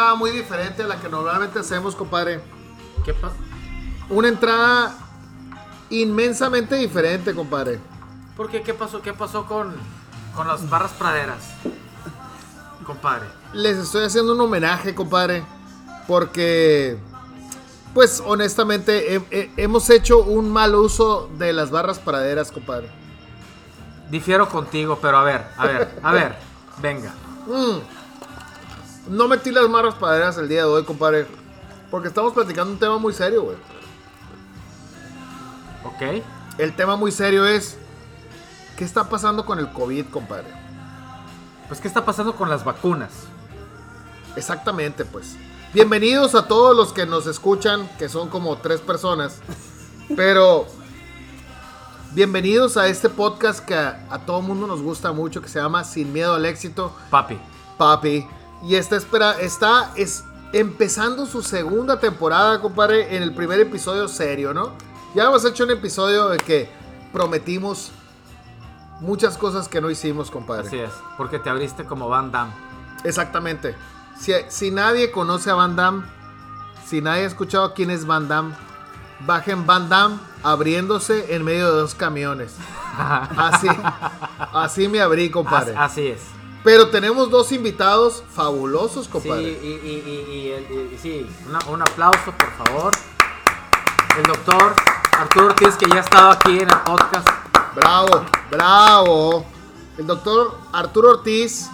Entrada muy diferente a la que normalmente hacemos, compadre. ¿Qué pasa? Una entrada inmensamente diferente, compadre. ¿Por qué? ¿Qué pasó? ¿Qué pasó con, con las barras praderas? Compadre. Les estoy haciendo un homenaje, compadre. Porque, pues honestamente, he- he- hemos hecho un mal uso de las barras praderas, compadre. Difiero contigo, pero a ver, a ver, a ver. Venga. Mm. No metí las barras praderas el día de hoy, compadre. Porque estamos platicando un tema muy serio, güey. ¿Ok? El tema muy serio es... ¿Qué está pasando con el COVID, compadre? Pues, ¿qué está pasando con las vacunas? Exactamente, pues. Bienvenidos a todos los que nos escuchan, que son como tres personas. Pero bienvenidos a este podcast que a, a todo mundo nos gusta mucho, que se llama Sin Miedo al Éxito, Papi. papi. Y esta espera, está es, empezando su segunda temporada, compadre, en el primer episodio serio, ¿no? Ya hemos hecho un episodio de que prometimos muchas cosas que no hicimos, compadre. Así es. Porque te abriste como Van Damme. Exactamente. Si, si nadie conoce a Van Damme, si nadie ha escuchado quién es Van Damme, bajen Van Damme abriéndose en medio de dos camiones. Así, así me abrí, compadre. así es. Pero tenemos dos invitados fabulosos, Sí, compadre. y, y- y- y sí, una- un aplauso, por favor. El doctor Arturo Ortiz, que ya ha estado aquí en el podcast. Bravo, bravo. El doctor Arturo Ortiz,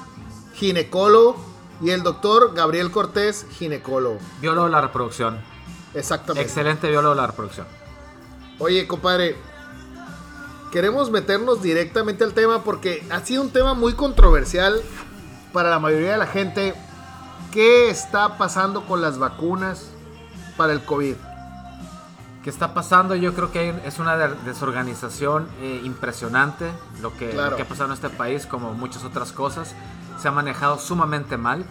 ginecólogo, y el doctor Gabriel Cortés, ginecólogo. Biólogo de la reproducción. Exactamente. Excelente biólogo de la reproducción. Oye, compadre, queremos meternos directamente al tema porque ha sido un tema muy controversial para la mayoría de la gente. ¿Qué está pasando con las vacunas para el COVID? ¿Qué está pasando? Yo creo que es una de- desorganización eh, impresionante lo que, Claro. lo que ha pasado en este país, como muchas otras cosas. Se ha manejado sumamente mal.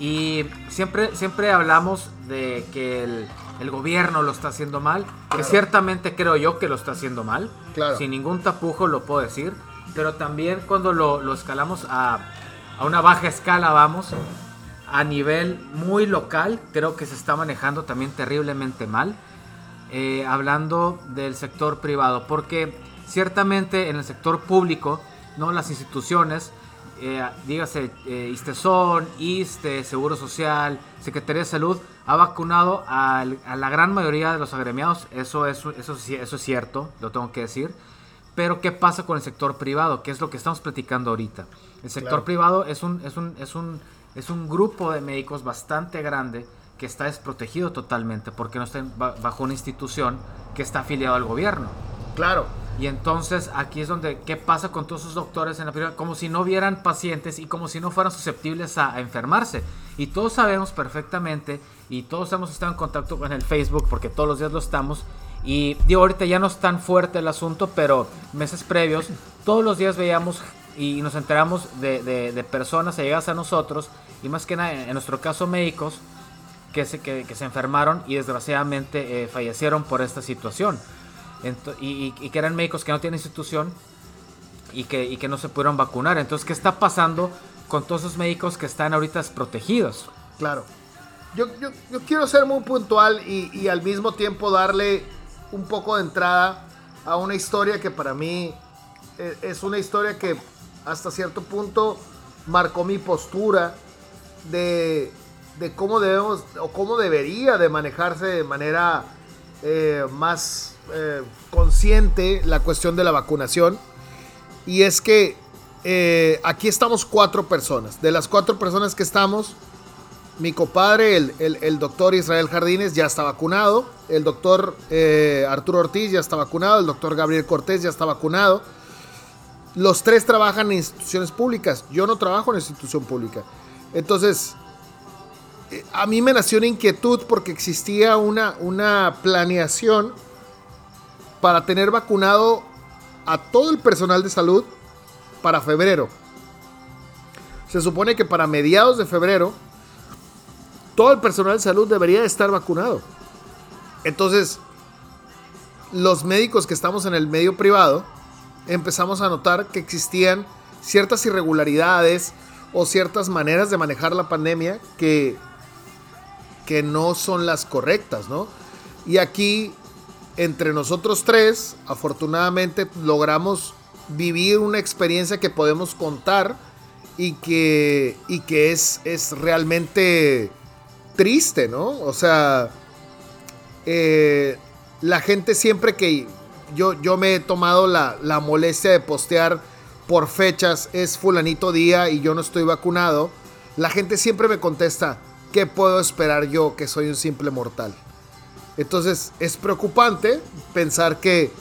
Y siempre, siempre hablamos de que el, el gobierno lo está haciendo mal, que Claro. ciertamente creo yo que lo está haciendo mal, Claro. sin ningún tapujo lo puedo decir, pero también cuando lo, lo escalamos a, a una baja escala, vamos, a nivel muy local, creo que se está manejando también terriblemente mal, eh, hablando del sector privado, porque ciertamente en el sector público, no las instituciones, eh, dígase eh, ISTESON, ISTE, Seguro Social, Secretaría de Salud, ha vacunado al- a la gran mayoría de los agremiados, eso es, eso, sí- eso es cierto, lo tengo que decir. Pero ¿qué pasa con el sector privado? Que es lo que estamos platicando ahorita. El sector Claro. privado es un, es, un, es, un, es un grupo de médicos bastante grande que está desprotegido totalmente porque no está bajo una institución que está afiliado al gobierno. Claro, Y entonces aquí es donde, ¿qué pasa con todos esos doctores en la privada? Como si no vieran pacientes y como si no fueran susceptibles a, enfermarse. Y todos sabemos perfectamente y todos hemos estado en contacto con el Facebook porque todos los días lo estamos. Y digo, ahorita ya no es tan fuerte el asunto, pero meses previos, todos los días veíamos y nos enteramos de, de- de personas allegadas a nosotros y más que nada, en nuestro caso médicos, que se, que se enfermaron y desgraciadamente eh, fallecieron por esta situación. Y, que eran médicos que no tienen institución y que, no se pudieron vacunar. Entonces, ¿qué está pasando con todos esos médicos que están ahorita desprotegidos? claro. Yo, quiero ser muy puntual y, al mismo tiempo darle un poco de entrada a una historia que para mí eh, es una historia que hasta cierto punto marcó mi postura de, de cómo debemos o cómo debería de manejarse de manera eh, más eh, consciente la cuestión de la vacunación. Y es que eh, aquí estamos cuatro personas. De las cuatro personas que estamos, mi compadre, el, el- el doctor Israel Jardines, ya está vacunado. El doctor eh, Arturo Ortiz ya está vacunado. El doctor Gabriel Cortés ya está vacunado. Los tres trabajan en instituciones públicas. Yo no trabajo en institución pública. Entonces, a mí me nació una inquietud porque existía una, una planeación para tener vacunado a todo el personal de salud para febrero. Se supone que para mediados de febrero todo el personal de salud debería de estar vacunado. Entonces, los médicos que estamos en el medio privado empezamos a notar que existían ciertas irregularidades o ciertas maneras de manejar la pandemia que, que no son las correctas, ¿no? Y aquí, entre nosotros tres, afortunadamente logramos vivir una experiencia que podemos contar y que, y que es, es realmente triste, ¿no? O sea, eh, la gente siempre que yo, yo me he tomado la, la molestia de postear por fechas, es fulanito día y yo no estoy vacunado, la gente siempre me contesta, ¿qué puedo esperar yo que soy un simple mortal? Entonces es preocupante pensar que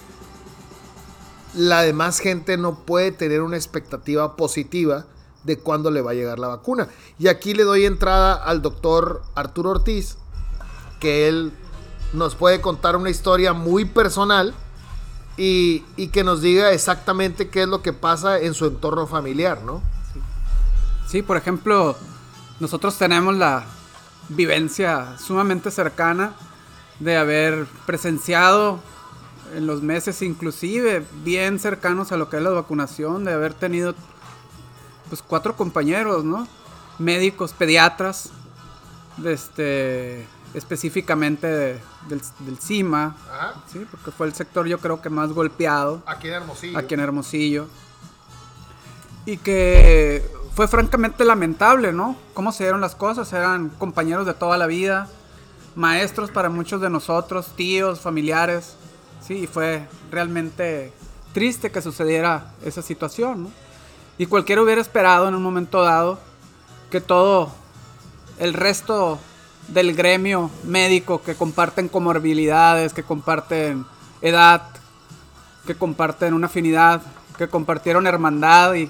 la demás gente no puede tener una expectativa positiva de cuándo le va a llegar la vacuna. Y aquí le doy entrada al doctor Arturo Ortiz, que él nos puede contar una historia muy personal y, y, que nos diga exactamente qué es lo que pasa en su entorno familiar, ¿no? Sí, por ejemplo, nosotros tenemos la vivencia sumamente cercana de haber presenciado en los meses inclusive bien cercanos a lo que es la vacunación, de haber tenido pues cuatro compañeros, ¿no? Médicos, pediatras, de este, específicamente del, del, CIMA, ¿sí? porque fue el sector yo creo que más golpeado. Aquí en Hermosillo. Aquí en Hermosillo. Y que fue francamente lamentable, ¿no? Cómo se dieron las cosas, eran compañeros de toda la vida, maestros para muchos de nosotros, tíos, familiares, sí, y fue realmente triste que sucediera esa situación. Y cualquiera hubiera esperado en un momento dado que todo el resto del gremio médico que comparten comorbilidades, que comparten edad, que comparten una afinidad, que compartieron hermandad y,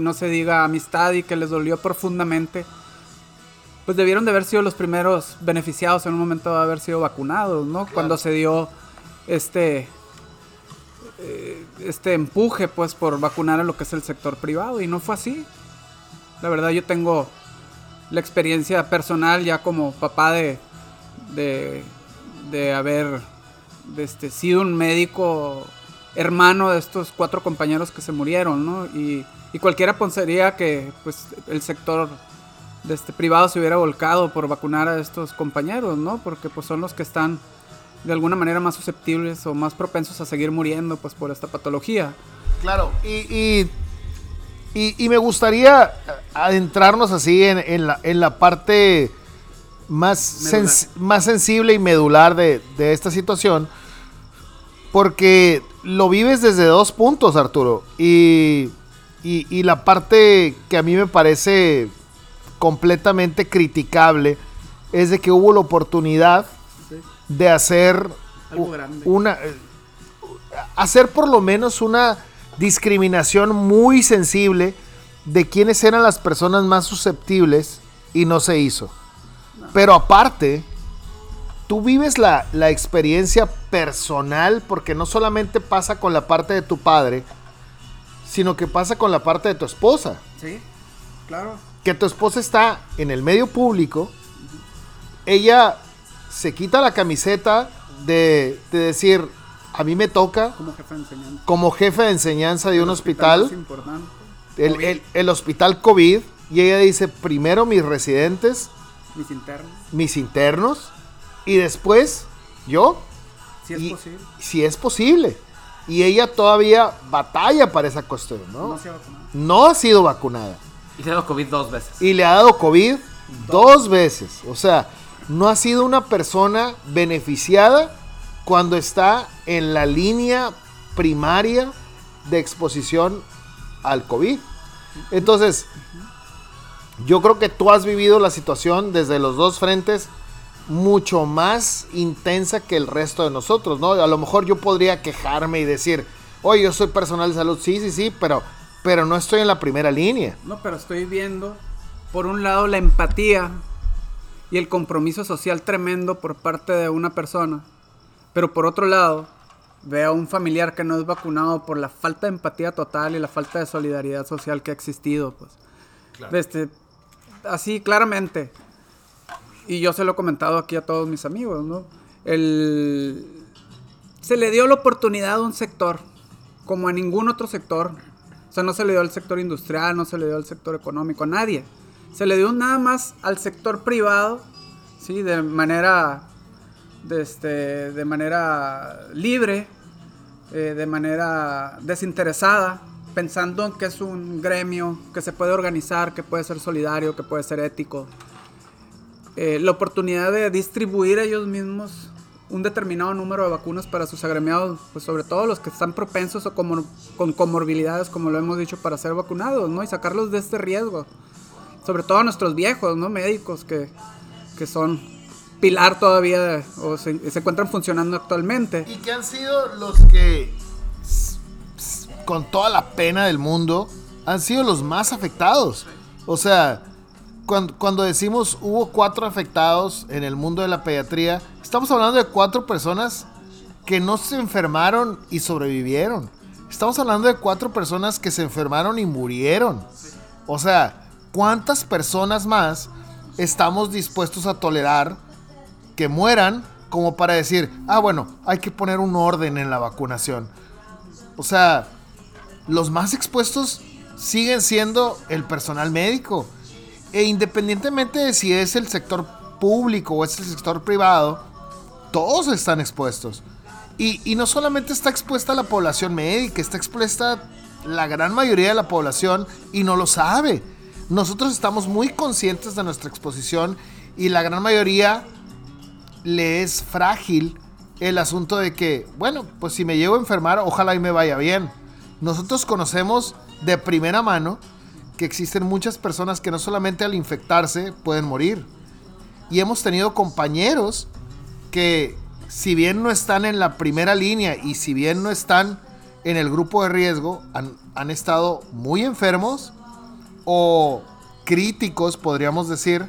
no se diga amistad y que les dolió profundamente, pues debieron de haber sido los primeros beneficiados en un momento de haber sido vacunados, ¿no? Cuando se dio este eh, este empuje pues por vacunar a lo que es el sector privado y no fue así. La verdad yo tengo la experiencia personal ya como papá de, de, haber este, sido un médico hermano de estos cuatro compañeros que se murieron, ¿no? Y, y cualquiera pensaría que pues el sector de este privado se hubiera volcado por vacunar a estos compañeros, ¿no? Porque pues son los que están de alguna manera más susceptibles o más propensos a seguir muriendo pues por esta patología. Claro, y, y, me gustaría adentrarnos así en, la, en la, parte más, más sensible y medular de, de, esta situación, porque lo vives desde dos puntos, Arturo, y, y la parte que a mí me parece completamente criticable es de que hubo la oportunidad de hacer una eh, hacer por lo menos una discriminación muy sensible de quiénes eran las personas más susceptibles y no se hizo. Pero aparte, tú vives la, la, experiencia personal porque no solamente pasa con la parte de tu padre, sino que pasa con la parte de tu esposa. Sí, claro. Que tu esposa está en el medio público, ella se quita la camiseta de, decir, a mí me toca como jefe de enseñanza, como jefe de, enseñanza de un hospital, el, hospital COVID, y ella dice, primero mis residentes, mis internos, mis internos y después yo. Si es posible. Si es posible. Y ella todavía batalla para esa cuestión, ¿no? No, se ha no ha sido vacunada. Y le ha dado COVID dos veces. Y le ha dado COVID dos veces. O sea, no ha sido una persona beneficiada cuando está en la línea primaria de exposición al COVID. Entonces, yo creo que tú has vivido la situación desde los dos frentes mucho más intensa que el resto de nosotros, ¿no? A lo mejor yo podría quejarme y decir, oye, yo soy personal de salud, sí, sí, sí, pero, pero no estoy en la primera línea. No, pero estoy viendo, por un lado, la empatía y el compromiso social tremendo por parte de una persona. Pero por otro lado, ve a un familiar que no es vacunado por la falta de empatía total y la falta de solidaridad social que ha existido. Pues. Este, así claramente. Y yo se lo he comentado aquí a todos mis amigos, ¿no? El, se le dio la oportunidad a un sector, como a ningún otro sector, O sea, no se le dio al sector industrial, no se le dio al sector económico, a nadie. Se le dio nada más al sector privado, ¿sí? De manera, este, de manera libre, eh, de manera desinteresada, pensando en que es un gremio que se puede organizar, que puede ser solidario, que puede ser ético. Eh, la oportunidad de distribuir ellos mismos un determinado número de vacunas para sus agremiados, pues sobre todo los que están propensos o con comorbilidades, como lo hemos dicho, para ser vacunados, ¿no? Y sacarlos de este riesgo. Sobre todo a nuestros viejos, ¿no? Médicos que, que son pilar todavía o se, se, encuentran funcionando actualmente. Y que han sido los que, con toda la pena del mundo, han sido los más afectados. O sea, cuando, cuando, decimos hubo cuatro afectados en el mundo de la pediatría, estamos hablando de cuatro personas que no se enfermaron y sobrevivieron. Estamos hablando de cuatro personas que se enfermaron y murieron. O sea, ¿cuántas personas más estamos dispuestos a tolerar que mueran como para decir, ah, bueno, hay que poner un orden en la vacunación? O sea, los más expuestos siguen siendo el personal médico. E independientemente de si es el sector público o es el sector privado, todos están expuestos. Y, y, no solamente está expuesta la población médica, está expuesta la gran mayoría de la población y no lo sabe. Nosotros estamos muy conscientes de nuestra exposición y la gran mayoría le es frágil el asunto de que, bueno, pues si me llevo a enfermar, ojalá y me vaya bien. Nosotros conocemos de primera mano que existen muchas personas que no solamente al infectarse pueden morir. Y hemos tenido compañeros que si bien no están en la primera línea y si bien no están en el grupo de riesgo, han, han estado muy enfermos o críticos, podríamos decir,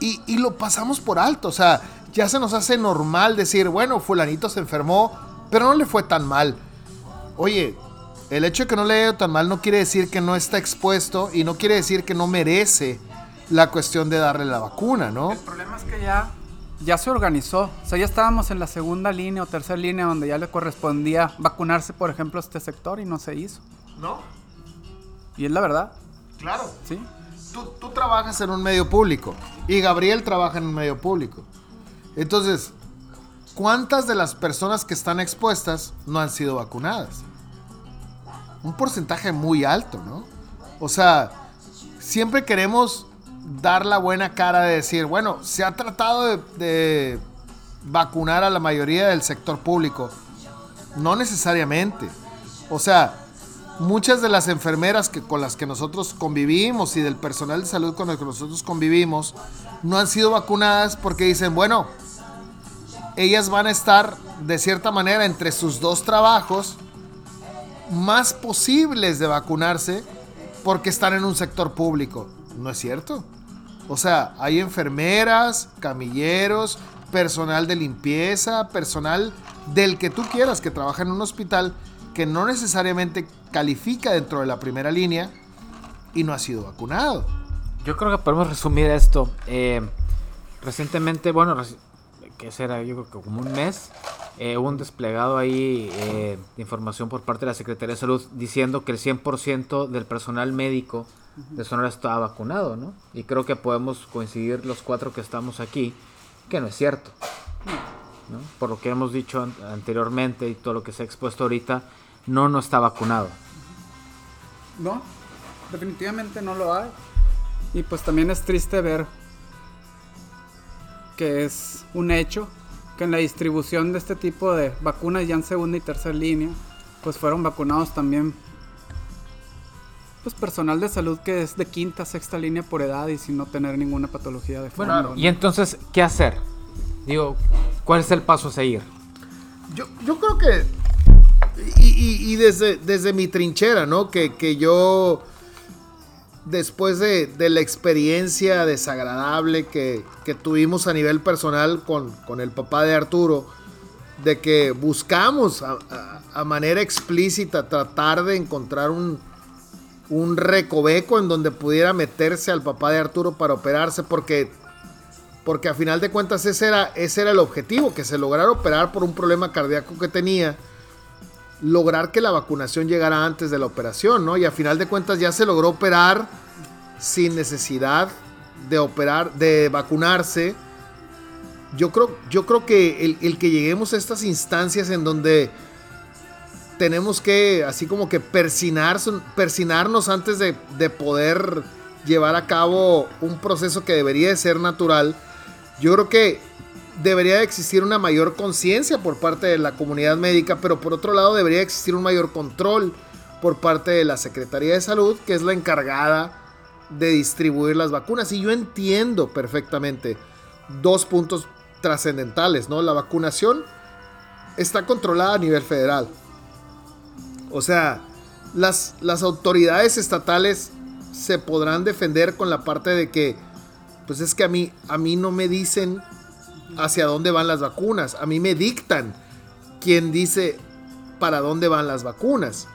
y, y, lo pasamos por alto. O sea, ya se nos hace normal decir, bueno, fulanito se enfermó, pero no le fue tan mal. Oye, el hecho de que no le haya ido tan mal no quiere decir que no está expuesto y no quiere decir que no merece la cuestión de darle la vacuna, ¿no? El problema es que ya, ya se organizó. O sea, ya estábamos en la segunda línea o tercera línea donde ya le correspondía vacunarse, por ejemplo, a este sector y no se hizo. ¿No? Y es la verdad. Claro. Sí. Tú, tú trabajas en un medio público y Gabriel trabaja en un medio público. Entonces, ¿cuántas de las personas que están expuestas no han sido vacunadas? Un porcentaje muy alto, ¿no? O sea, siempre queremos dar la buena cara de decir, bueno, se ha tratado de, vacunar a la mayoría del sector público. No necesariamente. O sea, muchas de las enfermeras que, con las que nosotros convivimos y del personal de salud con el que nosotros convivimos no han sido vacunadas porque dicen, bueno, ellas van a estar de cierta manera entre sus dos trabajos más posibles de vacunarse porque están en un sector público. No es cierto. O sea, hay enfermeras, camilleros, personal de limpieza, personal del que tú quieras que trabaja en un hospital que no necesariamente califica dentro de la primera línea y no ha sido vacunado. Yo creo que podemos resumir esto. Eh, recientemente, bueno, que será yo creo que como un mes, eh, hubo un desplegado ahí eh, de información por parte de la Secretaría de Salud diciendo que el 100% del personal médico de Sonora estaba vacunado, ¿no? Y creo que podemos coincidir los cuatro que estamos aquí, que no es cierto. ¿no? Por lo que hemos dicho an anteriormente y todo lo que se ha expuesto ahorita, no, no está vacunado. No, definitivamente no lo hay. Y pues también es triste ver que es un hecho que en la distribución de este tipo de vacunas ya en segunda y tercera línea, pues fueron vacunados también pues personal de salud que es de quinta, sexta línea por edad y sin no tener ninguna patología de fondo. Bueno, y entonces, ¿qué hacer? Digo, ¿cuál es el paso a seguir? Yo, yo creo que, y, y, y desde, desde mi trinchera, ¿no? Que, que yo después de, de, la experiencia desagradable que, que, tuvimos a nivel personal con, con, el papá de Arturo, de que buscamos a, manera explícita tratar de encontrar un, un recoveco en donde pudiera meterse al papá de Arturo para operarse, porque, porque a final de cuentas ese era, ese era el objetivo, que se lograra operar por un problema cardíaco que tenía. Lograr que la vacunación llegara antes de la operación, ¿no? Y a final de cuentas ya se logró operar sin necesidad de operar, de vacunarse. Yo creo, yo creo que el, que lleguemos a estas instancias en donde tenemos que, así como que persinar, persinarnos antes de, de poder llevar a cabo un proceso que debería de ser natural, yo creo que debería existir una mayor conciencia por parte de la comunidad médica, pero por otro lado debería existir un mayor control por parte de la Secretaría de Salud, que es la encargada de distribuir las vacunas. Y yo entiendo perfectamente dos puntos trascendentales, ¿no? La vacunación está controlada a nivel federal. O sea, las, las autoridades estatales se podrán defender con la parte de que, pues es que a mí, a mí no me dicen hacia dónde van las vacunas, a mí me dictan quién dice para dónde van las vacunas.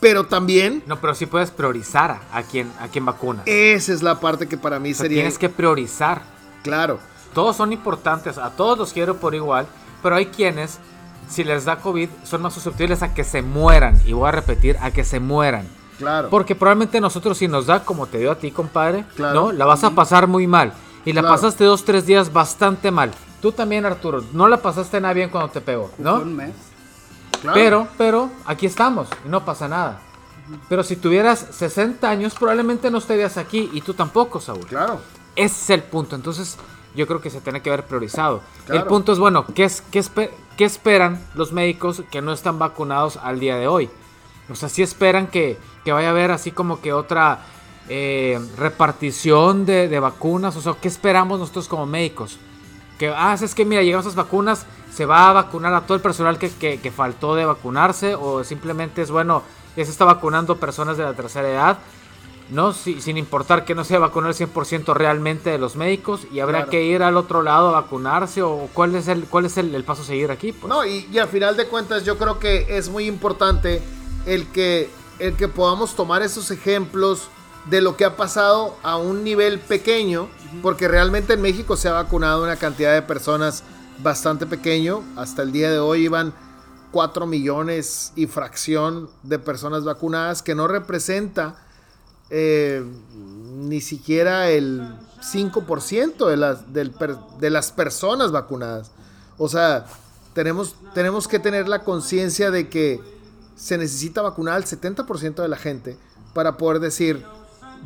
Pero también... No, pero sí puedes priorizar a quién, a quién vacuna. Esa es la parte que para mí sería... Tienes que priorizar. Claro. Todos son importantes, a todos los quiero por igual, pero hay quienes, si les da COVID, son más susceptibles a que se mueran. Y voy a repetir, a que se mueran. Claro. Porque probablemente nosotros si nos da, como te dio a ti, compadre, ¿no? La vas a pasar muy mal. Y la pasaste dos, tres días bastante mal. Tú también, Arturo, no la pasaste nada bien cuando te pegó, ¿no? Un mes. Pero, pero, aquí estamos y no pasa nada. Pero si tuvieras 60 años, probablemente no estarías aquí y tú tampoco, Saúl. Claro. Ese es el punto. Entonces, yo creo que se tiene que haber priorizado. El punto es, bueno, ¿qué, es, qué, ¿qué esperan los médicos que no están vacunados al día de hoy? O sea, sí esperan que, que vaya a haber así como que otra eh, repartición de, de, vacunas. O sea, ¿qué esperamos nosotros como médicos? Que, ah, es que mira, llegan esas vacunas, se va a vacunar a todo el personal que, que, que faltó de vacunarse. O simplemente es bueno, ya se está vacunando personas de la tercera edad. ¿no? sin importar que no sea vacunar el 100% realmente de los médicos y habrá que ir al otro lado a vacunarse o cuál es el, cuál es el, paso a seguir aquí. Pues? No, y, y, al final de cuentas yo creo que es muy importante el que, el que podamos tomar esos ejemplos de lo que ha pasado a un nivel pequeño, porque realmente en México se ha vacunado una cantidad de personas bastante pequeño. Hasta el día de hoy iban 4 millones y fracción de personas vacunadas, que no representa eh, ni siquiera el 5% de las, de las personas vacunadas. O sea, tenemos, tenemos que tener la conciencia de que se necesita vacunar al 70% de la gente para poder decir,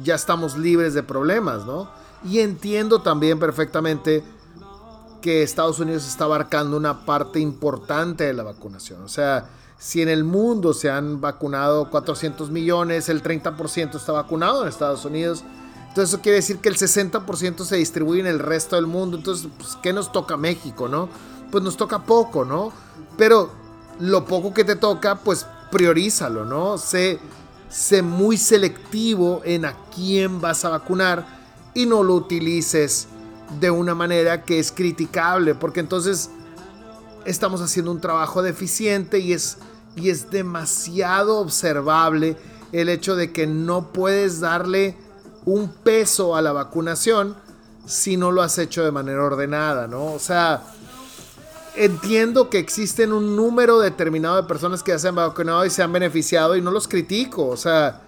ya estamos libres de problemas, ¿no? Y entiendo también perfectamente que Estados Unidos está abarcando una parte importante de la vacunación. O sea, si en el mundo se han vacunado 400 millones, el 30% está vacunado en Estados Unidos. Entonces eso quiere decir que el 60% se distribuye en el resto del mundo. Entonces, pues, ¿qué nos toca México, no? Pues nos toca poco, ¿no? Pero lo poco que te toca, pues priorízalo, ¿no? Sé, sé muy selectivo en a quién vas a vacunar y no lo utilices de una manera que es criticable, porque entonces estamos haciendo un trabajo deficiente y es, y es demasiado observable el hecho de que no puedes darle un peso a la vacunación si no lo has hecho de manera ordenada, ¿no? O sea, entiendo que existen un número determinado de personas que ya se han vacunado y se han beneficiado y no los critico. O sea,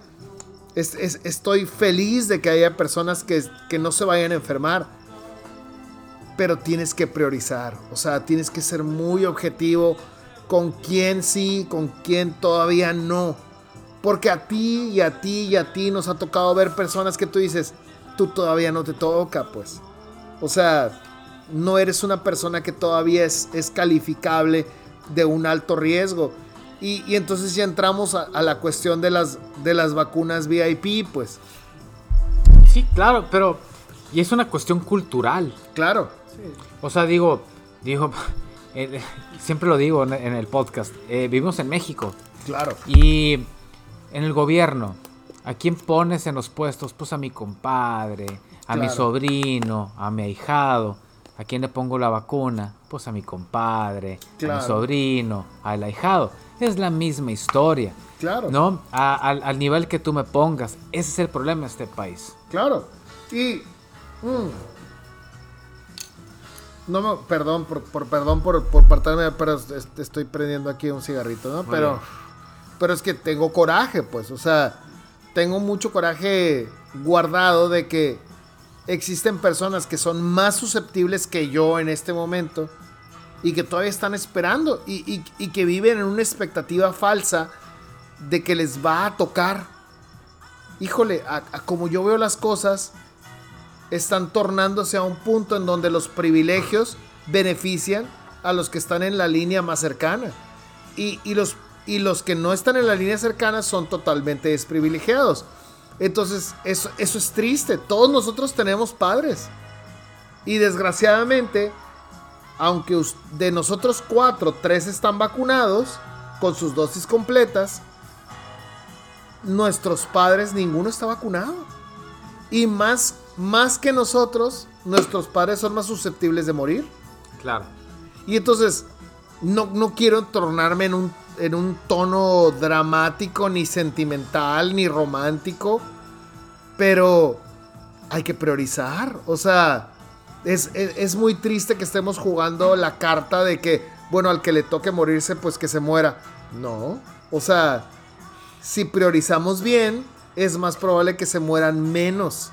estoy feliz de que haya personas que, que no se vayan a enfermar. Pero tienes que priorizar. O sea, tienes que ser muy objetivo con quién sí, con quién todavía no. Porque a ti y a ti y a ti nos ha tocado ver personas que tú dices, tú todavía no te toca, pues. O sea, no eres una persona que todavía es, es calificable de un alto riesgo. Y, entonces ya entramos a, la cuestión de las, de las vacunas VIP, pues. Sí, claro, pero... Y es una cuestión cultural. Claro. O sea, digo, digo, eh, siempre lo digo en, el podcast, eh, vivimos en México. Claro. Y en el gobierno, ¿a quién pones en los puestos? Pues a mi compadre, a mi sobrino, a mi ahijado. ¿A quién le pongo la vacuna? Pues a mi compadre, a mi sobrino, al ahijado. Es la misma historia. Claro. ¿No? al, nivel que tú me pongas. Ese es el problema de este país. Claro. Y. Mm, No me, perdón, por, por- perdón por, por partarme, pero es- estoy prendiendo aquí un cigarrito, ¿no? Muy Pero, bien. pero es que tengo coraje, pues, o sea, tengo mucho coraje guardado de que existen personas que son más susceptibles que yo en este momento y que todavía están esperando y, que viven en una expectativa falsa de que les va a tocar. Híjole, a- como yo veo las cosas, están tornándose a un punto en donde los privilegios benefician a los que están en la línea más cercana. Y los que no están en la línea cercana son totalmente desprivilegiados. Entonces, eso, eso es triste. Todos nosotros tenemos padres. Y desgraciadamente, aunque de nosotros cuatro, tres están vacunados con sus dosis completas, nuestros padres ninguno está vacunado. Y más, más que nosotros, nuestros padres son más susceptibles de morir. Claro. Y entonces, no, no quiero tornarme en un, en un tono dramático, ni sentimental, ni romántico, pero hay que priorizar. O sea, es, es- muy triste que estemos jugando la carta de que, bueno, al que le toque morirse, pues que se muera. No, o sea, si priorizamos bien, es más probable que se mueran menos.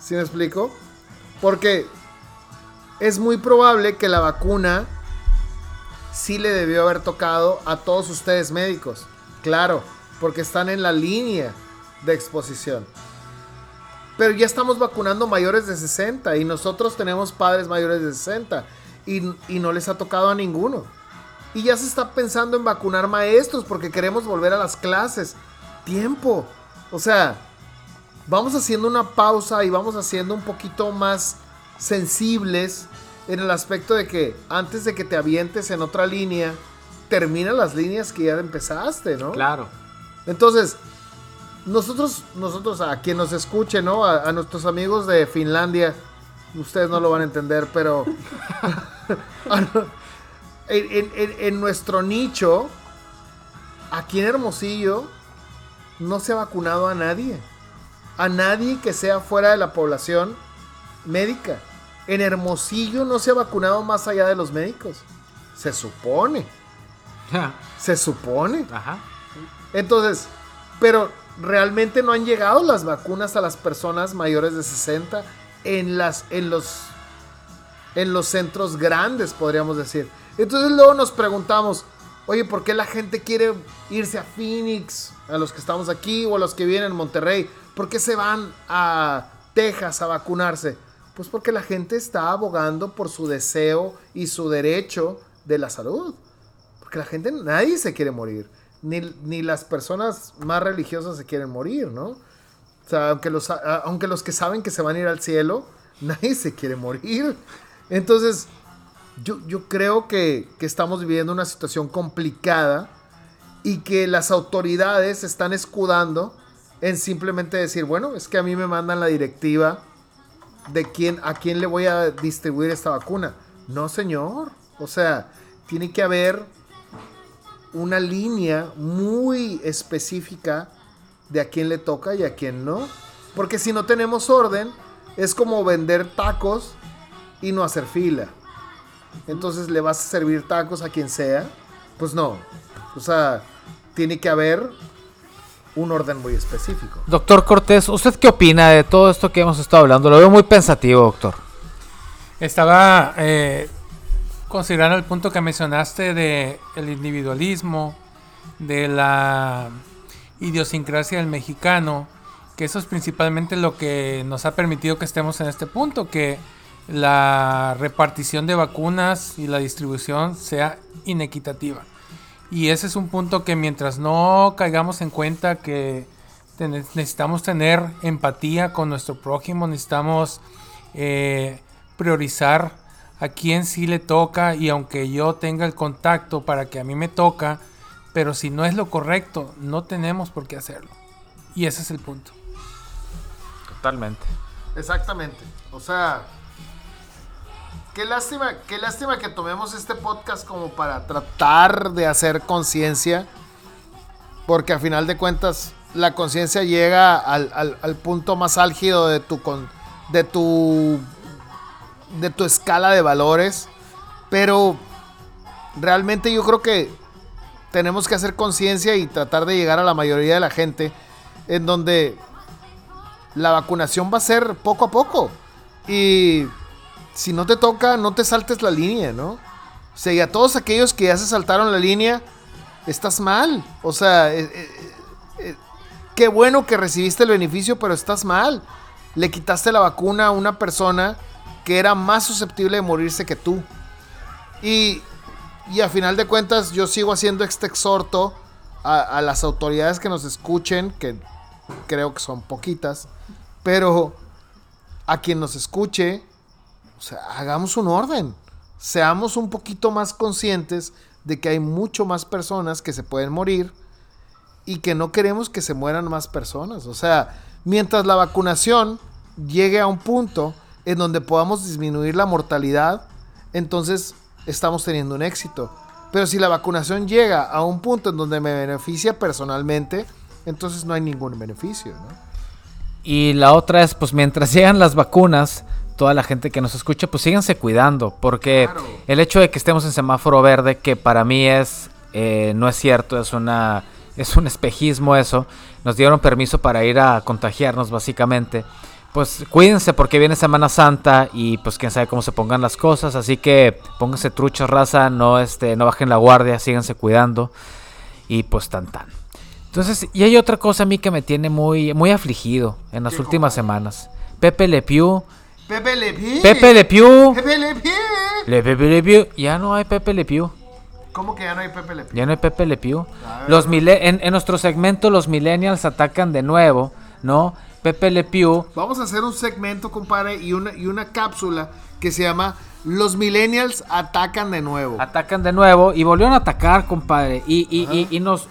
¿Sí me explico? Porque es muy probable que la vacuna sí le debió haber tocado a todos ustedes médicos. Claro, porque están en la línea de exposición. Pero ya estamos vacunando mayores de 60 y nosotros tenemos padres mayores de 60 y, y no les ha tocado a ninguno. Y ya se está pensando en vacunar maestros porque queremos volver a las clases. Tiempo. O sea, vamos haciendo una pausa y vamos haciendo un poquito más sensibles en el aspecto de que antes de que te avientes en otra línea, termina las líneas que ya empezaste, ¿no? Claro. Entonces, nosotros, nosotros, a quien nos escuche, ¿no? A, a nuestros amigos de Finlandia, ustedes no lo van a entender, pero en- en nuestro nicho, aquí en Hermosillo, no se ha vacunado a nadie. A nadie que sea fuera de la población médica. En Hermosillo no se ha vacunado más allá de los médicos. Se supone. Se supone. Ajá. Entonces, pero realmente no han llegado las vacunas a las personas mayores de 60 en las en los en los centros grandes, podríamos decir. Entonces luego nos preguntamos, "Oye, ¿por qué la gente quiere irse a Phoenix, a los que estamos aquí o a los que vienen en Monterrey? ¿Por qué se van a Texas a vacunarse?" Pues porque la gente está abogando por su deseo y su derecho de la salud. Porque la gente, nadie se quiere morir. Ni, ni las personas más religiosas se quieren morir, ¿no? O sea, aunque los, aunque los que saben que se van a ir al cielo, nadie se quiere morir. Entonces, yo, yo creo que, que estamos viviendo una situación complicada y que las autoridades están escudando en simplemente decir, bueno, es que a mí me mandan la directiva de quién, a quién le voy a distribuir esta vacuna. No, señor. O sea, tiene que haber una línea muy específica de a quién le toca y a quién no. Porque si no tenemos orden, es como vender tacos y no hacer fila. Entonces le vas a servir tacos a quien sea. Pues no. O sea, tiene que haber un orden muy específico. Doctor Cortés, ¿usted qué opina de todo esto que hemos estado hablando? Lo veo muy pensativo, doctor. Estaba eh, considerando el punto que mencionaste de el individualismo, de la idiosincrasia del mexicano, que eso es principalmente lo que nos ha permitido que estemos en este punto, que la repartición de vacunas y la distribución sea inequitativa. Y ese es un punto que mientras no caigamos en cuenta que ten- necesitamos tener empatía con nuestro prójimo, necesitamos eh, priorizar a quién sí le toca y aunque yo tenga el contacto para que a mí me toca, pero si no es lo correcto, no tenemos por qué hacerlo. Y ese es el punto. Totalmente. Exactamente. O sea, qué lástima, qué lástima que tomemos este podcast como para tratar de hacer conciencia. Porque a final de cuentas, la conciencia llega al, al- al punto más álgido de tu, con- de tu de tu escala de valores, pero realmente yo creo que tenemos que hacer conciencia y tratar de llegar a la mayoría de la gente en donde la vacunación va a ser poco a poco. Y si no te toca, no te saltes la línea, ¿no? O sea, y a todos aquellos que ya se saltaron la línea, estás mal. O sea, eh, eh, eh, qué bueno que recibiste el beneficio, pero estás mal. Le quitaste la vacuna a una persona que era más susceptible de morirse que tú. Y, y a final de cuentas, yo sigo haciendo este exhorto a, las autoridades que nos escuchen, que creo que son poquitas, pero a quien nos escuche, sea, hagamos un orden. Seamos un poquito más conscientes de que hay mucho más personas que se pueden morir y que no queremos que se mueran más personas. O sea, mientras la vacunación llegue a un punto en donde podamos disminuir la mortalidad, entonces estamos teniendo un éxito. Pero si la vacunación llega a un punto en donde me beneficia personalmente, entonces no hay ningún beneficio. ¿no? Y la otra es, pues mientras llegan las vacunas, toda la gente que nos escucha, pues síganse cuidando, porque Claro. el hecho de que estemos en semáforo verde, que para mí es, eh, no es cierto, es una, es un espejismo eso, nos dieron permiso para ir a contagiarnos básicamente. Pues cuídense porque viene Semana Santa y pues quién sabe cómo se pongan las cosas, así que pónganse truchos, raza, no este, no bajen la guardia, síganse cuidando y pues tan tan. Entonces, y hay otra cosa a mí que me tiene muy, muy afligido en las ¿Qué últimas semanas. Pepe Le Pew. Pepe Le Pew. Pepe Le Pew. Pepe Le Pew. Le Pepe Le Pew. Ya no hay Pepe Le Pew. ¿Cómo que ya no hay Pepe Le Pew? Ya no hay Pepe Le Pew. Ver. Los mile- en, en nuestro segmento los millennials atacan de nuevo, ¿no? Pepe Le Pew. Vamos a hacer un segmento, compadre, y una, y una cápsula que se llama Los Millennials atacan de nuevo. Atacan de nuevo y volvieron a atacar, compadre. Y, y, y, y nos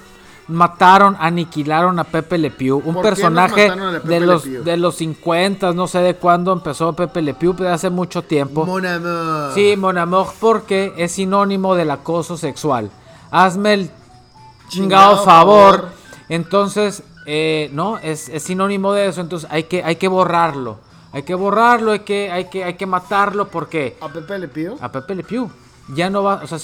mataron, aniquilaron a Pepe Le Pew. Un ¿Por qué nos personaje de los, de los 50, no sé de cuándo empezó Pepe Le Pew, pero hace mucho tiempo. Mon amour. Sí, mon amour, porque es sinónimo del acoso sexual. Hazme el chingado Chingado favor. favor. Entonces, eh, no, es, es sinónimo de eso. Entonces hay que, hay que borrarlo. Hay que borrarlo, hay que, hay que, hay que matarlo porque ¿A Pepe Le Pew? a Pepe Le Pew ya no va, o sea,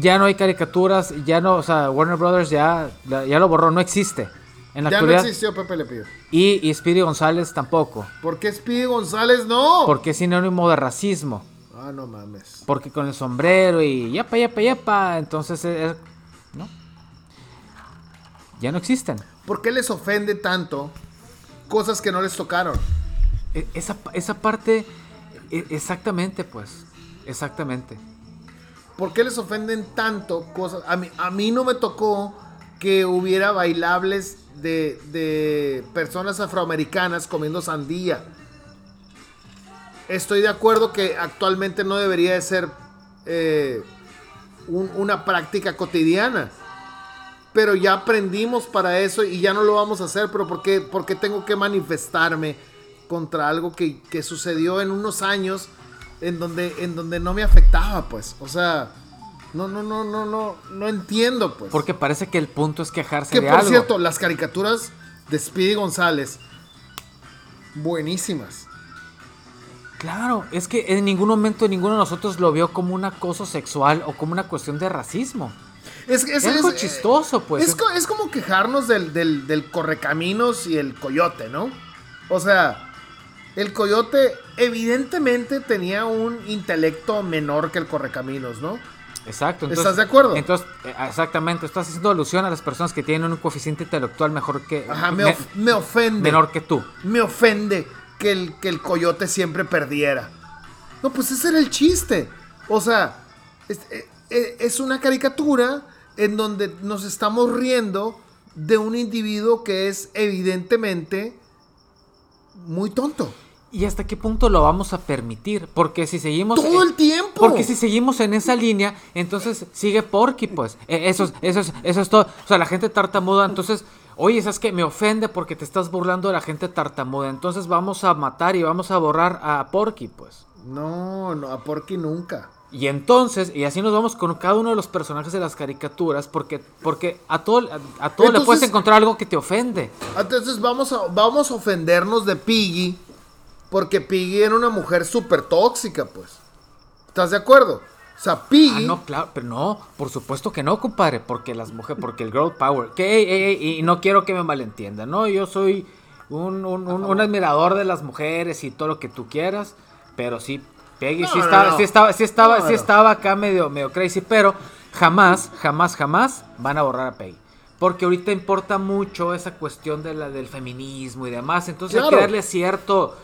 ya no hay caricaturas, ya no, o sea, Warner Brothers ya, ya, lo borró, no existe. En la Ya no actualidad. existió Pepe Le Pew. y, y Speedy González tampoco. ¿Por qué Speedy González no? Porque es sinónimo de racismo. Ah, no mames. Porque con el sombrero y yepa, yepa, yepa. Entonces, es- es- ¿no? Ya no existen. ¿Por qué les ofende tanto cosas que no les tocaron? E- Esa, esa parte, e- exactamente, pues. Exactamente. ¿Por qué les ofenden tanto cosas? A mí, a mí no me tocó que hubiera bailables de, de personas afroamericanas comiendo sandía. Estoy de acuerdo que actualmente no debería de ser eh, un- una práctica cotidiana. Pero ya aprendimos para eso y ya no lo vamos a hacer. Pero ¿por qué, por qué tengo que manifestarme contra algo que, que sucedió en unos años en donde, en donde no me afectaba, pues? O sea, no, no, no, no, no, no entiendo, pues. Porque parece que el punto es quejarse que de por algo. cierto, las caricaturas de Speedy González, buenísimas. Claro, es que en ningún momento ninguno de nosotros lo vio como un acoso sexual o como una cuestión de racismo. Es, es, Es algo es- chistoso, pues. Es como quejarnos del, del, del correcaminos y el coyote, ¿no? O sea, el coyote evidentemente tenía un intelecto menor que el correcaminos, ¿no? Exacto. ¿Estás de acuerdo? Entonces, eh, exactamente, estás haciendo alusión a las personas que tienen un coeficiente intelectual mejor que... Ajá, me, me- of- me ofende. menor que tú. me ofende que el, que el coyote siempre perdiera. No, pues ese era el chiste. O sea, es, eh, eh, es una caricatura en donde nos estamos riendo de un individuo que es evidentemente muy tonto. ¿Y hasta qué punto lo vamos a permitir? Porque si seguimos... Todo el tiempo. Porque si seguimos en esa línea, entonces sigue Porky, pues. Eh, eso, es, eso, es, eso es todo. O sea, la gente tartamuda, entonces... Oye, ¿sabes qué? Me ofende porque te estás burlando de la gente tartamuda. Entonces vamos a matar y vamos a borrar a Porky, pues. No, no, a Porky nunca. Y entonces, y así nos vamos con cada uno de los personajes de las caricaturas, porque, porque a todo, a, a todo le puedes encontrar algo que te ofende. Entonces vamos a, vamos a ofendernos de Piggy Porque Piggy era una mujer súper tóxica, pues. ¿Estás de acuerdo? O sea, Piggy... Ah, no, claro, pero no, por supuesto que no, compadre, porque las mujeres, porque el girl power, que, ey, ey, ey, y no quiero que me malentiendan, ¿no? Yo soy un, un- un- un admirador de las mujeres y todo lo que tú quieras, pero sí, Peggy No, sí, no, estaba, no. sí estaba, sí estaba, sí estaba acá medio, medio crazy, pero jamás, jamás, jamás van a borrar a Peggy. Porque ahorita importa mucho esa cuestión de la, del feminismo y demás, entonces hay Claro. que darle cierto,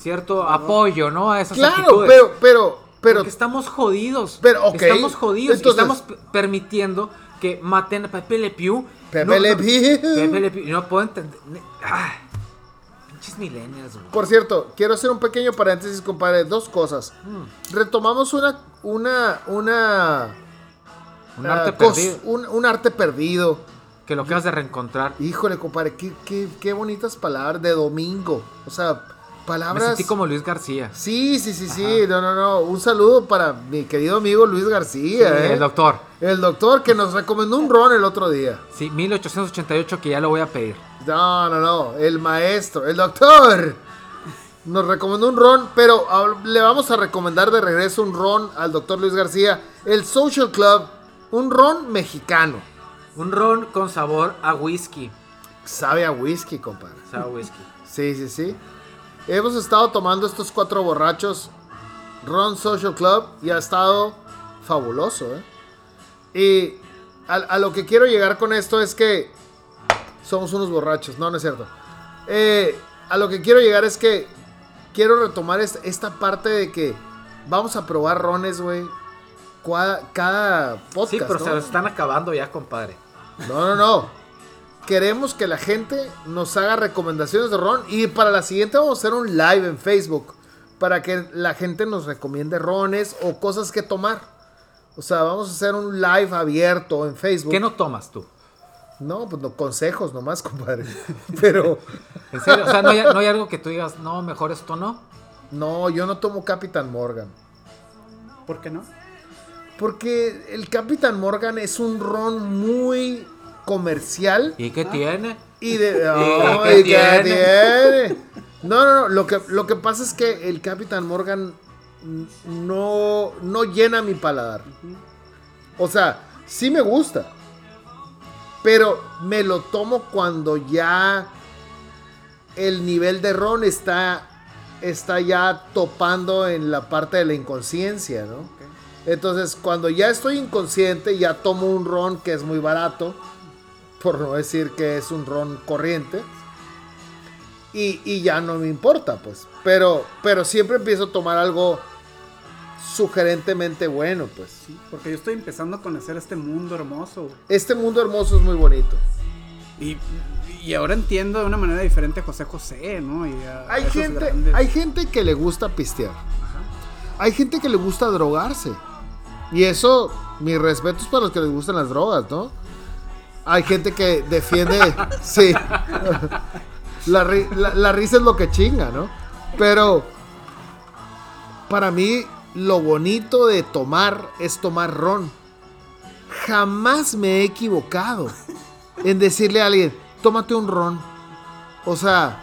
cierto apoyo, ¿no? A esas Claro, actitudes. pero, pero, pero... Porque estamos jodidos. Pero, ok, Estamos jodidos. entonces- estamos permitiendo que maten a Pepe Le Pew. Pepe No, Le no, Pew. Pepe Le Pew. No puedo entender. Ah, pinches millennials, güey. Por cierto, quiero hacer un pequeño paréntesis, compadre. Dos cosas. Mm. Retomamos una, una, una, Un ah, arte cos- perdido. un, un arte perdido. Que lo acabas de reencontrar. Híjole, compadre, qué, qué, qué bonitas palabras de domingo. O sea, Me palabras. sentí como Luis García. Sí, sí, sí, sí. No, no, no. Un saludo para mi querido amigo Luis García, ¿eh? El doctor. El doctor que nos recomendó un ron el otro día. Sí, 1888 que ya lo voy a pedir. No, no, no. El maestro, el doctor. Nos recomendó un ron, pero le vamos a recomendar de regreso un ron al doctor Luis García. El Social Club. Un ron mexicano. Un ron con sabor a whisky. Sabe a whisky, compadre. Sabe a whisky. Sí, sí, sí. Hemos estado tomando estos cuatro borrachos. Ron Social Club. Y ha estado fabuloso, ¿eh? Y a, a lo que quiero llegar con esto es que somos unos borrachos. No, no es cierto. Eh, a lo que quiero llegar es que quiero retomar es- esta parte de que vamos a probar rones, güey. Cada, cada podcast. Sí, pero ¿no? se los están acabando ya, compadre. No, no, no. Queremos que la gente nos haga recomendaciones de ron. Y para la siguiente vamos a hacer un live en Facebook. Para que la gente nos recomiende rones o cosas que tomar. O sea, vamos a hacer un live abierto en Facebook. ¿Qué no tomas tú? No, pues no, consejos nomás, compadre. Pero ¿En serio? O sea, no hay, no hay algo que tú digas, no, mejor esto no. no, yo no tomo Capitán Morgan. ¿Por qué no? Porque el Capitán Morgan es un ron muy comercial. ¿Y qué tiene? Y de. ¿Y Ay, qué ¿qué tiene? tiene? No, no, no. Lo que, lo que pasa es que el Capitán Morgan no, no llena mi paladar. O sea, sí me gusta. Pero me lo tomo cuando ya el nivel de ron está, está ya topando en la parte de la inconsciencia, ¿no? Entonces, cuando ya estoy inconsciente, ya tomo un ron que es muy barato, por no decir que es un ron corriente, y, y ya no me importa, pues. Pero, pero siempre empiezo a tomar algo sugerentemente bueno, pues. Sí, porque yo estoy empezando a conocer este mundo hermoso. güey. Este mundo hermoso es muy bonito. Y, y ahora entiendo de una manera diferente a José José, ¿no? Y a Hay gente, grandes- hay gente que le gusta pistear. Hay gente que le gusta drogarse. Y eso, mis respetos para los que les gustan las drogas, ¿no? Hay gente que defiende. sí. La, ri- la- la risa es lo que chinga, ¿no? Pero para mí, lo bonito de tomar es tomar ron. Jamás me he equivocado en decirle a alguien, tómate un ron. O sea,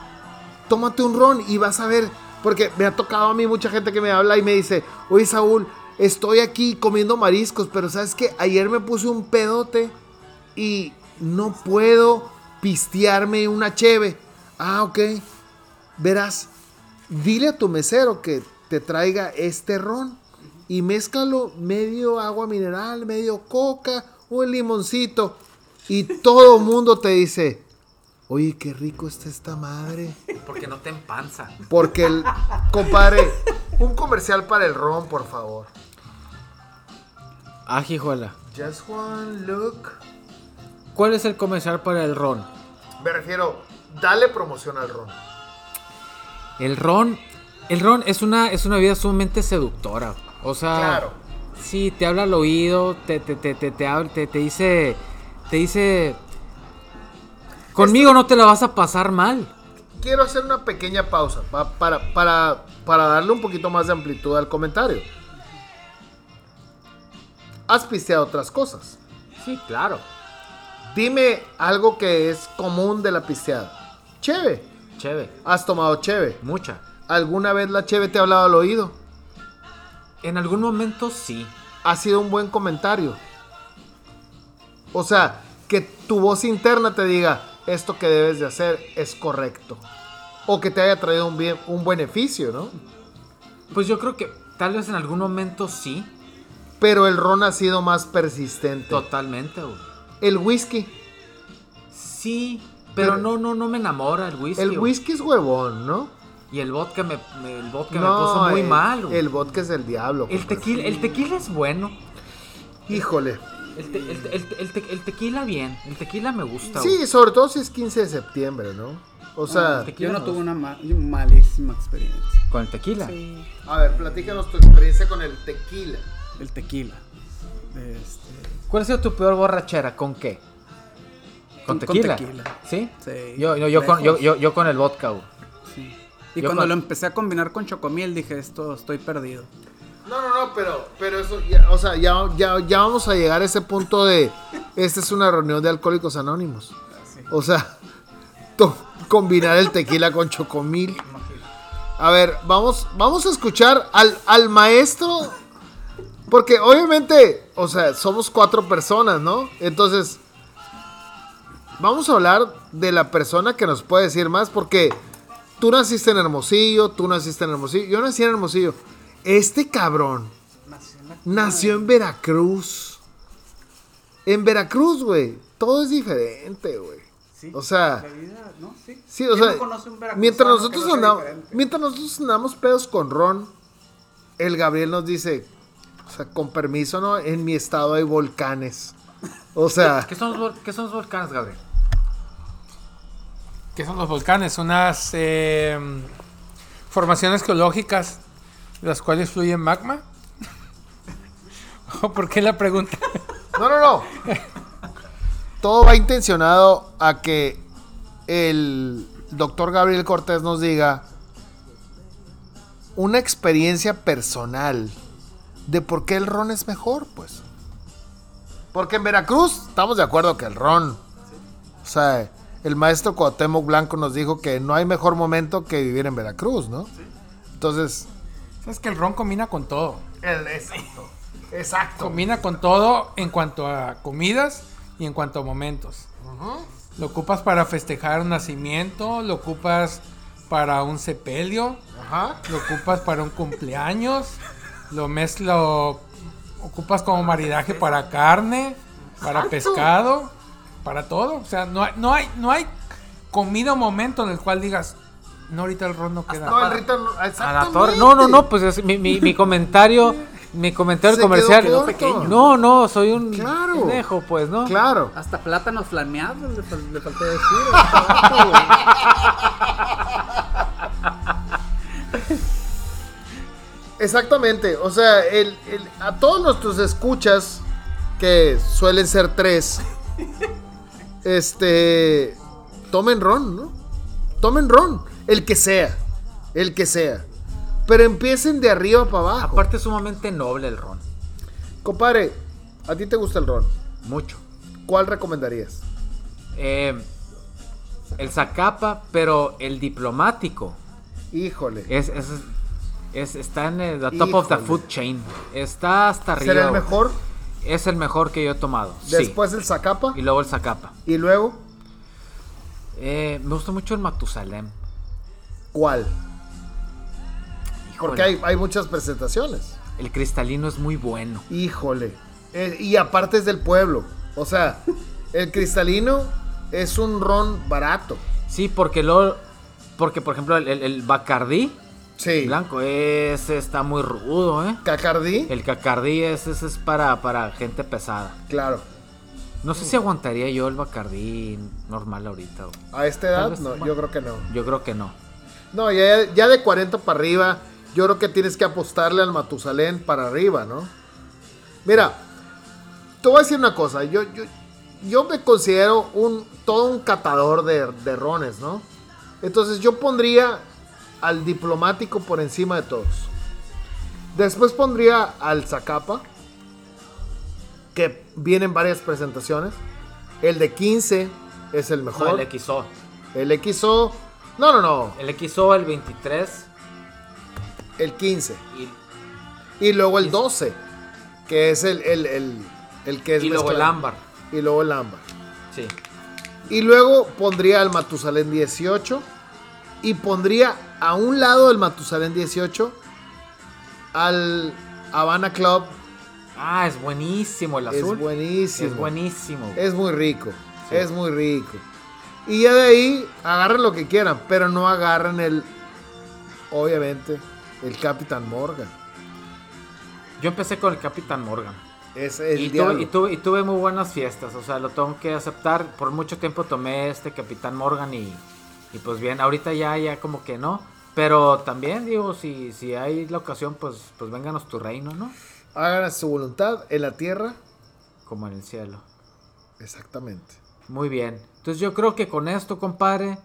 tómate un ron y vas a ver, porque me ha tocado a mí mucha gente que me habla y me dice, oye Saúl, estoy aquí comiendo mariscos, pero sabes que ayer me puse un pedote y no puedo pistearme una cheve. Ah, ok. Verás, dile a tu mesero que te traiga este ron y mézclalo medio agua mineral, medio coca, un limoncito y todo mundo te dice, oye, qué rico está esta madre. Porque no te empanza. Porque el compadre, un comercial para el ron, por favor. Ah, hijuela. Just one look. ¿Cuál es el comercial para el ron? Me refiero, dale promoción al ron. El ron, el ron es una, es una vida sumamente seductora. O sea, Claro. sí, te habla al oído, te, te, te, te, te, habla- te, dice, te dice, conmigo no te la vas a pasar mal. Quiero hacer una pequeña pausa pa- para, para, para darle un poquito más de amplitud al comentario. Has pisteado otras cosas. Sí, claro. Dime algo que es común de la pisteada. Cheve. Cheve, Has tomado cheve. mucha. ¿alguna vez la Cheve te ha hablado al oído? En algún momento sí. Ha sido un buen comentario. O sea, que tu voz interna te diga, esto que debes de hacer es correcto. O que te haya traído un, bien, un beneficio, ¿no? Pues yo creo que tal vez en algún momento sí. Pero el ron ha sido más persistente. Totalmente, güey. El whisky. Sí, pero, Pero- no, no, no me enamora el whisky. El whisky es huevón, ¿no? Y el vodka me, me- el vodka me puso muy el, mal, güey. El vodka es el diablo. El tequila, el tequila es bueno. Híjole. El, te- el te- el te- el te- el tequila bien. El tequila me gusta. Sí, güey. sobre todo si es 15 de septiembre, ¿no? O sea, el tequila Yo no tuve una ma- malísima experiencia. Con el tequila. Sí. a ver, platícanos tu experiencia con el tequila. El tequila. Este, ¿Cuál ha sido tu peor borrachera? ¿Con qué? ¿Con Con- con tequila? tequila. ¿Sí? Sí, Yo, yo, yo, con, yo, lejos. yo, yo con el vodka, güey. sí. Y Yo cuando con- lo empecé a combinar con chocomiel dije, esto estoy perdido. No, no, no, pero, pero eso, ya, o sea, ya, ya, ya vamos a llegar a ese punto de, esta es una reunión de alcohólicos anónimos. O sea, to- combinar el tequila con chocomil. A ver, vamos, vamos a escuchar al, al maestro, porque obviamente, o sea, somos cuatro personas, ¿no? Entonces, vamos a hablar de la persona que nos puede decir más, porque tú naciste en Hermosillo, tú naciste en Hermosillo, yo nací en Hermosillo. Este cabrón nació en Veracruz. En Veracruz, güey, todo es diferente, güey. O sea, vida, ¿no? Sí. sí, o ¿Quién sea, no mientras nosotros andamos, mientras nosotros andamos pedos con Ron, el Gabriel nos dice, o sea, con permiso, ¿no? En mi estado hay volcanes. O sea, ¿Qué son, los, vol- qué son los volcanes, Gabriel? ¿Qué son los volcanes? Unas eh, formaciones geológicas de las cuales fluye magma. ¿O ¿Por qué la pregunta? No, no, no. Todo va intencionado a que el doctor Gabriel Cortés nos diga una experiencia personal de por qué el ron es mejor, pues. Porque en Veracruz estamos de acuerdo que el ron. O sea, el maestro Cuauhtémoc Blanco nos dijo que no hay mejor momento que vivir en Veracruz, ¿no? Entonces, Es que el ron combina con todo. el, exacto. Exacto. Combina con todo en cuanto a comidas y en cuanto a momentos. Lo ocupas para festejar un nacimiento, lo ocupas para un sepelio, Ajá. lo ocupas para un cumpleaños, lo mezclo, ocupas como maridaje para carne, para pescado, para todo. O sea, no hay, no hay, no hay comida o momento en el cual digas, no, ahorita el ron no queda. No, el no- A la exactamente. torre. No, no, no, pues es mi, mi, mi comentario, mi comentario Se comercial. quedó corto. No, no, soy un Claro. pendejo, pues, ¿no? Claro. Hasta plátanos flameados le, fal- le faltó decir. Exactamente, o sea, el, el- a todos nuestros escuchas, que suelen ser tres, este, tomen ron, ¿no? Tomen ron, el que sea, el que sea. Pero empiecen de arriba para abajo. Aparte es sumamente noble el ron. Compadre, a ti te gusta el ron. Mucho. ¿Cuál recomendarías? Eh, el Zacapa, pero el diplomático. Híjole. Es, es, es- está en el the top of the food chain. Está hasta arriba. ¿Será el güey. mejor? Es el mejor que yo he tomado. sí. Después el Zacapa. Y luego el Zacapa. Y luego, Eh, me gusta mucho el Matusalem. ¿cuál? Híjole, Porque hay, hay muchas presentaciones. El cristalino es muy bueno. Híjole. Eh, y aparte es del pueblo. O sea, el cristalino es un ron barato. Sí, porque luego. Porque, por ejemplo, el, el, el Bacardí Sí. blanco, ese está muy rudo, ¿eh? Cacardí. El Cacardí ese, ese es para, para gente pesada. Claro. No sé si aguantaría yo el Bacardí normal ahorita. güey. A esta edad, vez, no, bueno. yo creo que no. Yo creo que no. No, ya, ya de 40 para arriba, yo creo que tienes que apostarle al Matusalén para arriba, ¿no? Mira, te voy a decir una cosa. Yo, yo, yo me considero un, todo un catador de, de rones, ¿no? Entonces yo pondría al diplomático por encima de todos. Después pondría al Zacapa, que vienen varias presentaciones. El de 15 es el No, mejor. el XO. el XO, no, no, no. El XO, el 23. El 15. Y, Y luego el 12, que es el, el, el, el que es y luego el ámbar. Y luego el ámbar. Sí. Y luego pondría al Matusalén 18. Y pondría a un lado del Matusalén 18 al Habana Club. Ah, es buenísimo el azul. Es buenísimo. Es buenísimo. Es muy rico. Es muy rico. Y ya de ahí agarren lo que quieran, pero no agarren el, obviamente, el Capitán Morgan. Yo empecé con el Capitán Morgan. Es el Y tuve, y, tuve, y tuve muy buenas fiestas, o sea, lo tengo que aceptar. Por mucho tiempo tomé este Capitán Morgan y, y pues bien, ahorita ya, ya como que no. Pero también digo, si, si hay la ocasión, pues, pues vénganos tu reino, ¿no? Hagan su voluntad en la tierra. Como en el cielo. Exactamente. Muy bien. Entonces yo creo que con esto, compadre,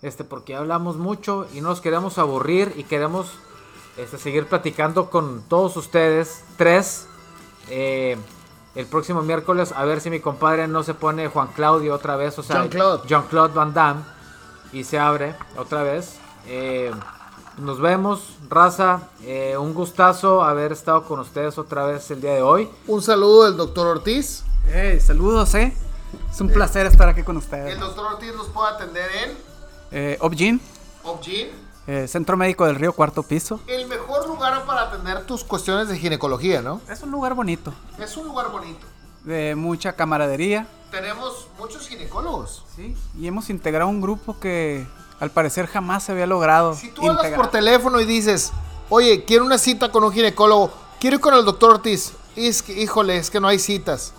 este, porque ya hablamos mucho y no nos queremos aburrir y queremos este, seguir platicando con todos ustedes. Tres. eh, el próximo miércoles, a ver si mi compadre no se pone Juan Claudio otra vez, o sea, Jean-Claude. Jean-Claude Van Damme, y se abre otra vez. Eh, nos vemos, raza. eh, un gustazo haber estado con ustedes otra vez el día de hoy. Un saludo del doctor Ortiz. Hey, saludos, eh. Es un placer estar aquí con ustedes. El doctor Ortiz nos puede atender en Eh, Obgyn. eh, Centro Médico del Río, cuarto piso. El mejor lugar para atender tus cuestiones de ginecología, ¿no? Es un lugar bonito, Es un lugar bonito. De mucha camaradería. Tenemos muchos ginecólogos. Sí. Y hemos integrado un grupo que al parecer jamás se había logrado. Si tú hablas por teléfono y dices, oye, quiero una cita con un ginecólogo, quiero ir con el doctor Ortiz. Es que, híjole, es que no hay citas.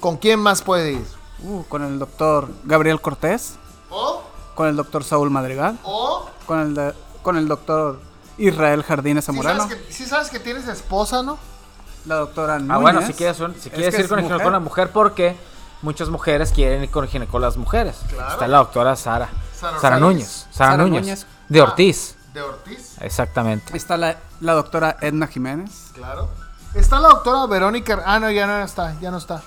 ¿Con quién más puedes ir? Uh, con el doctor Gabriel Cortés, O, con el doctor Saúl Madrigal, o, con el, de- con el doctor Israel Jardines si Zamorano, que, sí sabes que tienes esposa, ¿no? La doctora Núñez. Ah, bueno, si quieres, un- si Es quieres ir con el mujer. ginecólogo la mujer, porque muchas mujeres quieren ir con el ginecólogo las mujeres. Claro. Está la doctora Sara. Sara Sara. Núñez. Sara, Sara Núñez. Núñez. De Ah. Ortiz. De Ortiz, Exactamente. Está la, la doctora Edna Jiménez. claro. Está la doctora Verónica. Ah, no, ya no está, ya no está.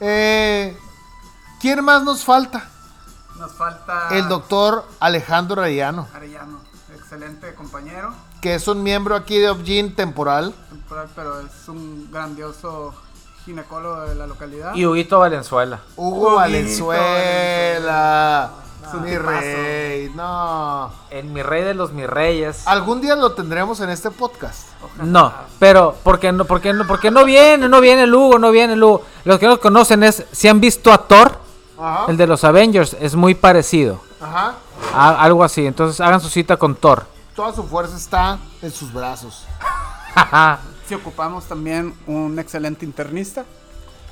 Eh, ¿Quién más nos falta? Nos falta El doctor Alejandro Arellano, Arellano, excelente compañero, que es un miembro aquí de Obgyn temporal. Temporal, pero es un grandioso ginecólogo de la localidad. Y Huguito Valenzuela. Hugo Huguito Valenzuela. Es un Mi tipazo. rey, no. El mi rey de los mi reyes. Algún día lo tendremos en este podcast. Ojalá. No, pero porque no, porque no, porque no viene, no viene el Hugo, no viene el Hugo. Los que no conocen es, si han visto a Thor, Ajá. el de los Avengers, es muy parecido. Ajá. A- algo así. Entonces hagan su cita con Thor. Toda su fuerza está en sus brazos. Si ocupamos también un excelente internista,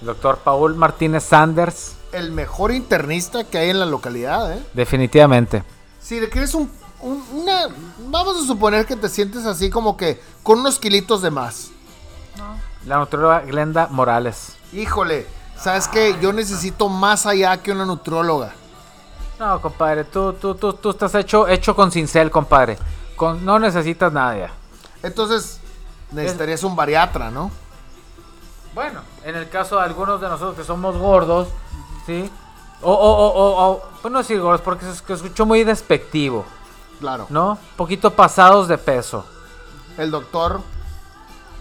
El doctor Paul Martínez Sanders, El mejor internista que hay en la localidad, ¿eh? definitivamente. Si le quieres un, un- una... Vamos a suponer que te sientes así como que con unos kilitos de más. La nutrióloga Glenda Morales. Híjole, ¿sabes qué? Yo necesito más allá que una nutróloga. No, compadre, tú, tú, tú, tú estás hecho, hecho con cincel, compadre. Con, no necesitas nada ya. Entonces, necesitarías un bariatra, ¿no? Bueno, en el caso de algunos de nosotros que somos gordos, ¿sí? O, o, o, o, o pues no decir gordos porque se, escuchó muy despectivo, Claro. ¿no? Poquito pasados de peso. El doctor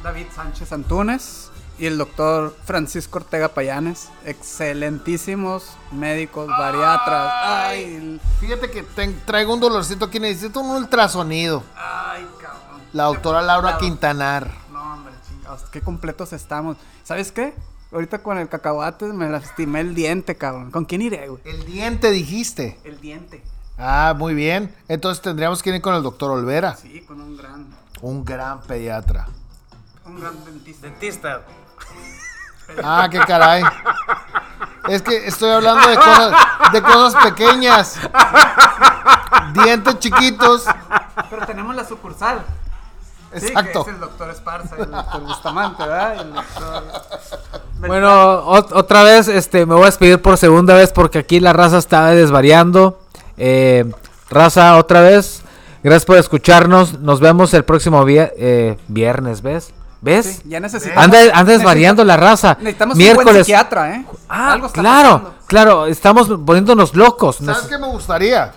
David Sánchez Antunes y el doctor Francisco Ortega Payanes, excelentísimos médicos, bariatras. Ay, Fíjate que te- traigo un dolorcito aquí, necesito un ultrasonido. ay. La doctora Laura La- Quintanar. No, hombre, chingados, qué completos estamos. ¿Sabes qué? Ahorita con el cacahuate me lastimé el diente, cabrón. ¿Con quién iré, güey? El diente dijiste. El diente. Ah, muy bien. Entonces tendríamos que ir con el doctor Olvera, Sí, con un gran, un gran pediatra. un gran dentista. Dentista. Ah, qué caray. Es que estoy hablando de cosas, de cosas pequeñas. Dientes chiquitos. Pero tenemos la sucursal. Sí, Exacto. que es el doctor Esparza y el doctor Bustamante, ¿verdad? Y el doctor... Bueno, ot- otra vez este, me voy a despedir por segunda vez porque aquí la raza está desvariando. Eh, raza, otra vez, gracias por escucharnos. Nos vemos el próximo eh, viernes, ¿ves? ¿Ves? Sí, ya necesitamos... Anda, anda desvariando la raza. Necesitamos un buen Miércoles. psiquiatra, ¿eh? Ah, Algo está claro, pasando. claro, estamos poniéndonos locos. ¿Sabes Nos- qué me gustaría?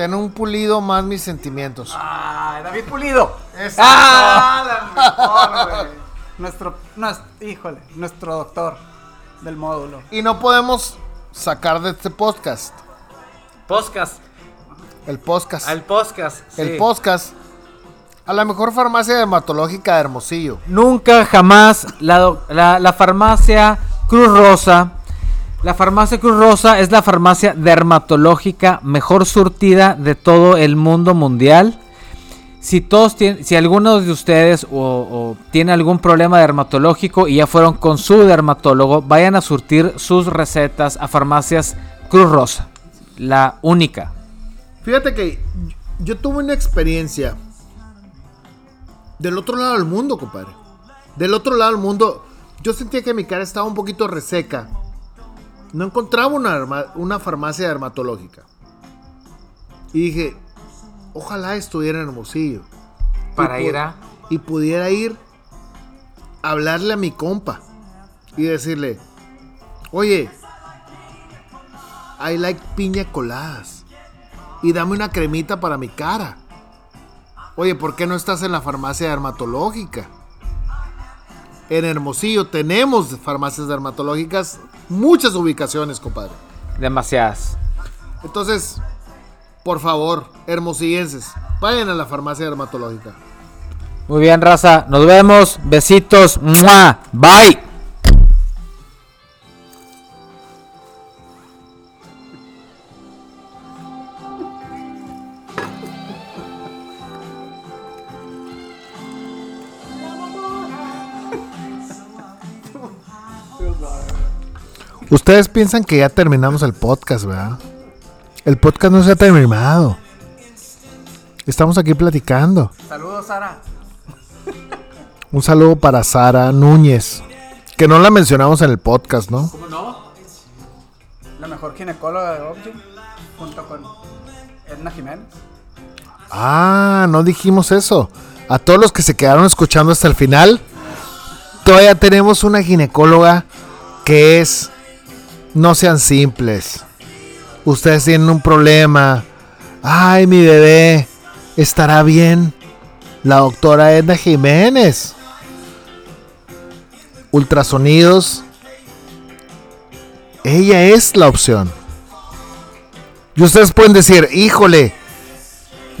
Ten un pulido más mis sentimientos. ¡Ay, David Pulido! Exacto. ¡Ah! la mejor, güey. Nuestro, nues- híjole, nuestro doctor del módulo. Y no podemos sacar de este podcast. Podcast. El podcast. Al podcast. el sí. podcast. A la mejor farmacia dermatológica de Hermosillo. Nunca jamás la- la farmacia Cruz Rosa. La farmacia Cruz Rosa es la farmacia dermatológica mejor surtida de todo el mundo mundial. Si todos tienen, si alguno de ustedes o, o tiene algún problema dermatológico y ya fueron con su dermatólogo, vayan a surtir sus recetas a farmacias Cruz Rosa. La única. Fíjate que yo tuve una experiencia del otro lado del mundo, compadre. Del otro lado del mundo, yo sentía que mi cara estaba un poquito reseca. No encontraba una, farmacia dermatológica. Y dije, ojalá estuviera en Hermosillo. Para Y ir a... Y pudiera ir a hablarle a mi compa. Y decirle, oye, I like piña coladas. Y dame una cremita para mi cara. Oye, ¿por qué no estás en la farmacia dermatológica? En Hermosillo tenemos farmacias dermatológicas, muchas ubicaciones, compadre. Demasiadas. Entonces, por favor, hermosillenses, vayan a la farmacia dermatológica. Muy bien, raza. Nos vemos. Besitos. ¡Mua! Bye. Ustedes piensan que ya terminamos el podcast, ¿verdad? El podcast no se ha terminado. Estamos aquí platicando. Saludos, Sara. Un saludo para Sara Núñez, que no la mencionamos en el podcast, ¿no? ¿Cómo no? La mejor ginecóloga de Object, junto con Edna Jiménez. Ah, no dijimos eso. A todos los que se quedaron escuchando hasta el final, todavía tenemos una ginecóloga que es... No sean simples. Ustedes tienen un problema. Ay, mi bebé. ¿Estará bien? La doctora Edna Jiménez. Ultrasonidos. Ella es la opción. Y ustedes pueden decir, híjole,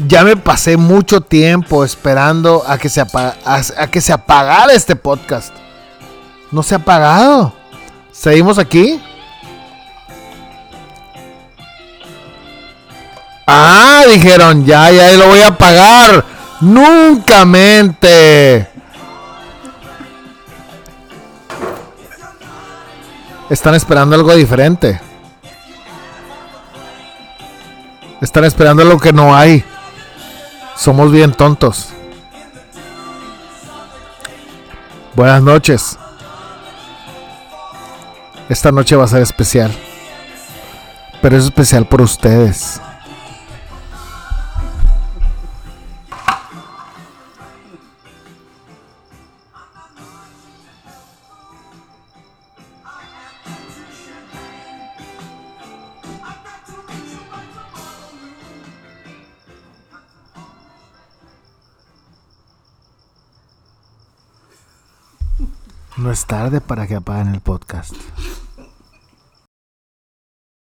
ya me pasé mucho tiempo esperando a que se, a que se apagara este podcast. No se ha apagado. Seguimos aquí. Ah, dijeron, ya, ya lo voy a pagar. Nunca mente. Están esperando algo diferente. Están esperando algo que no hay. Somos bien tontos. Buenas noches. Esta noche va a ser especial. Pero es especial por ustedes. No es tarde para que apaguen el podcast.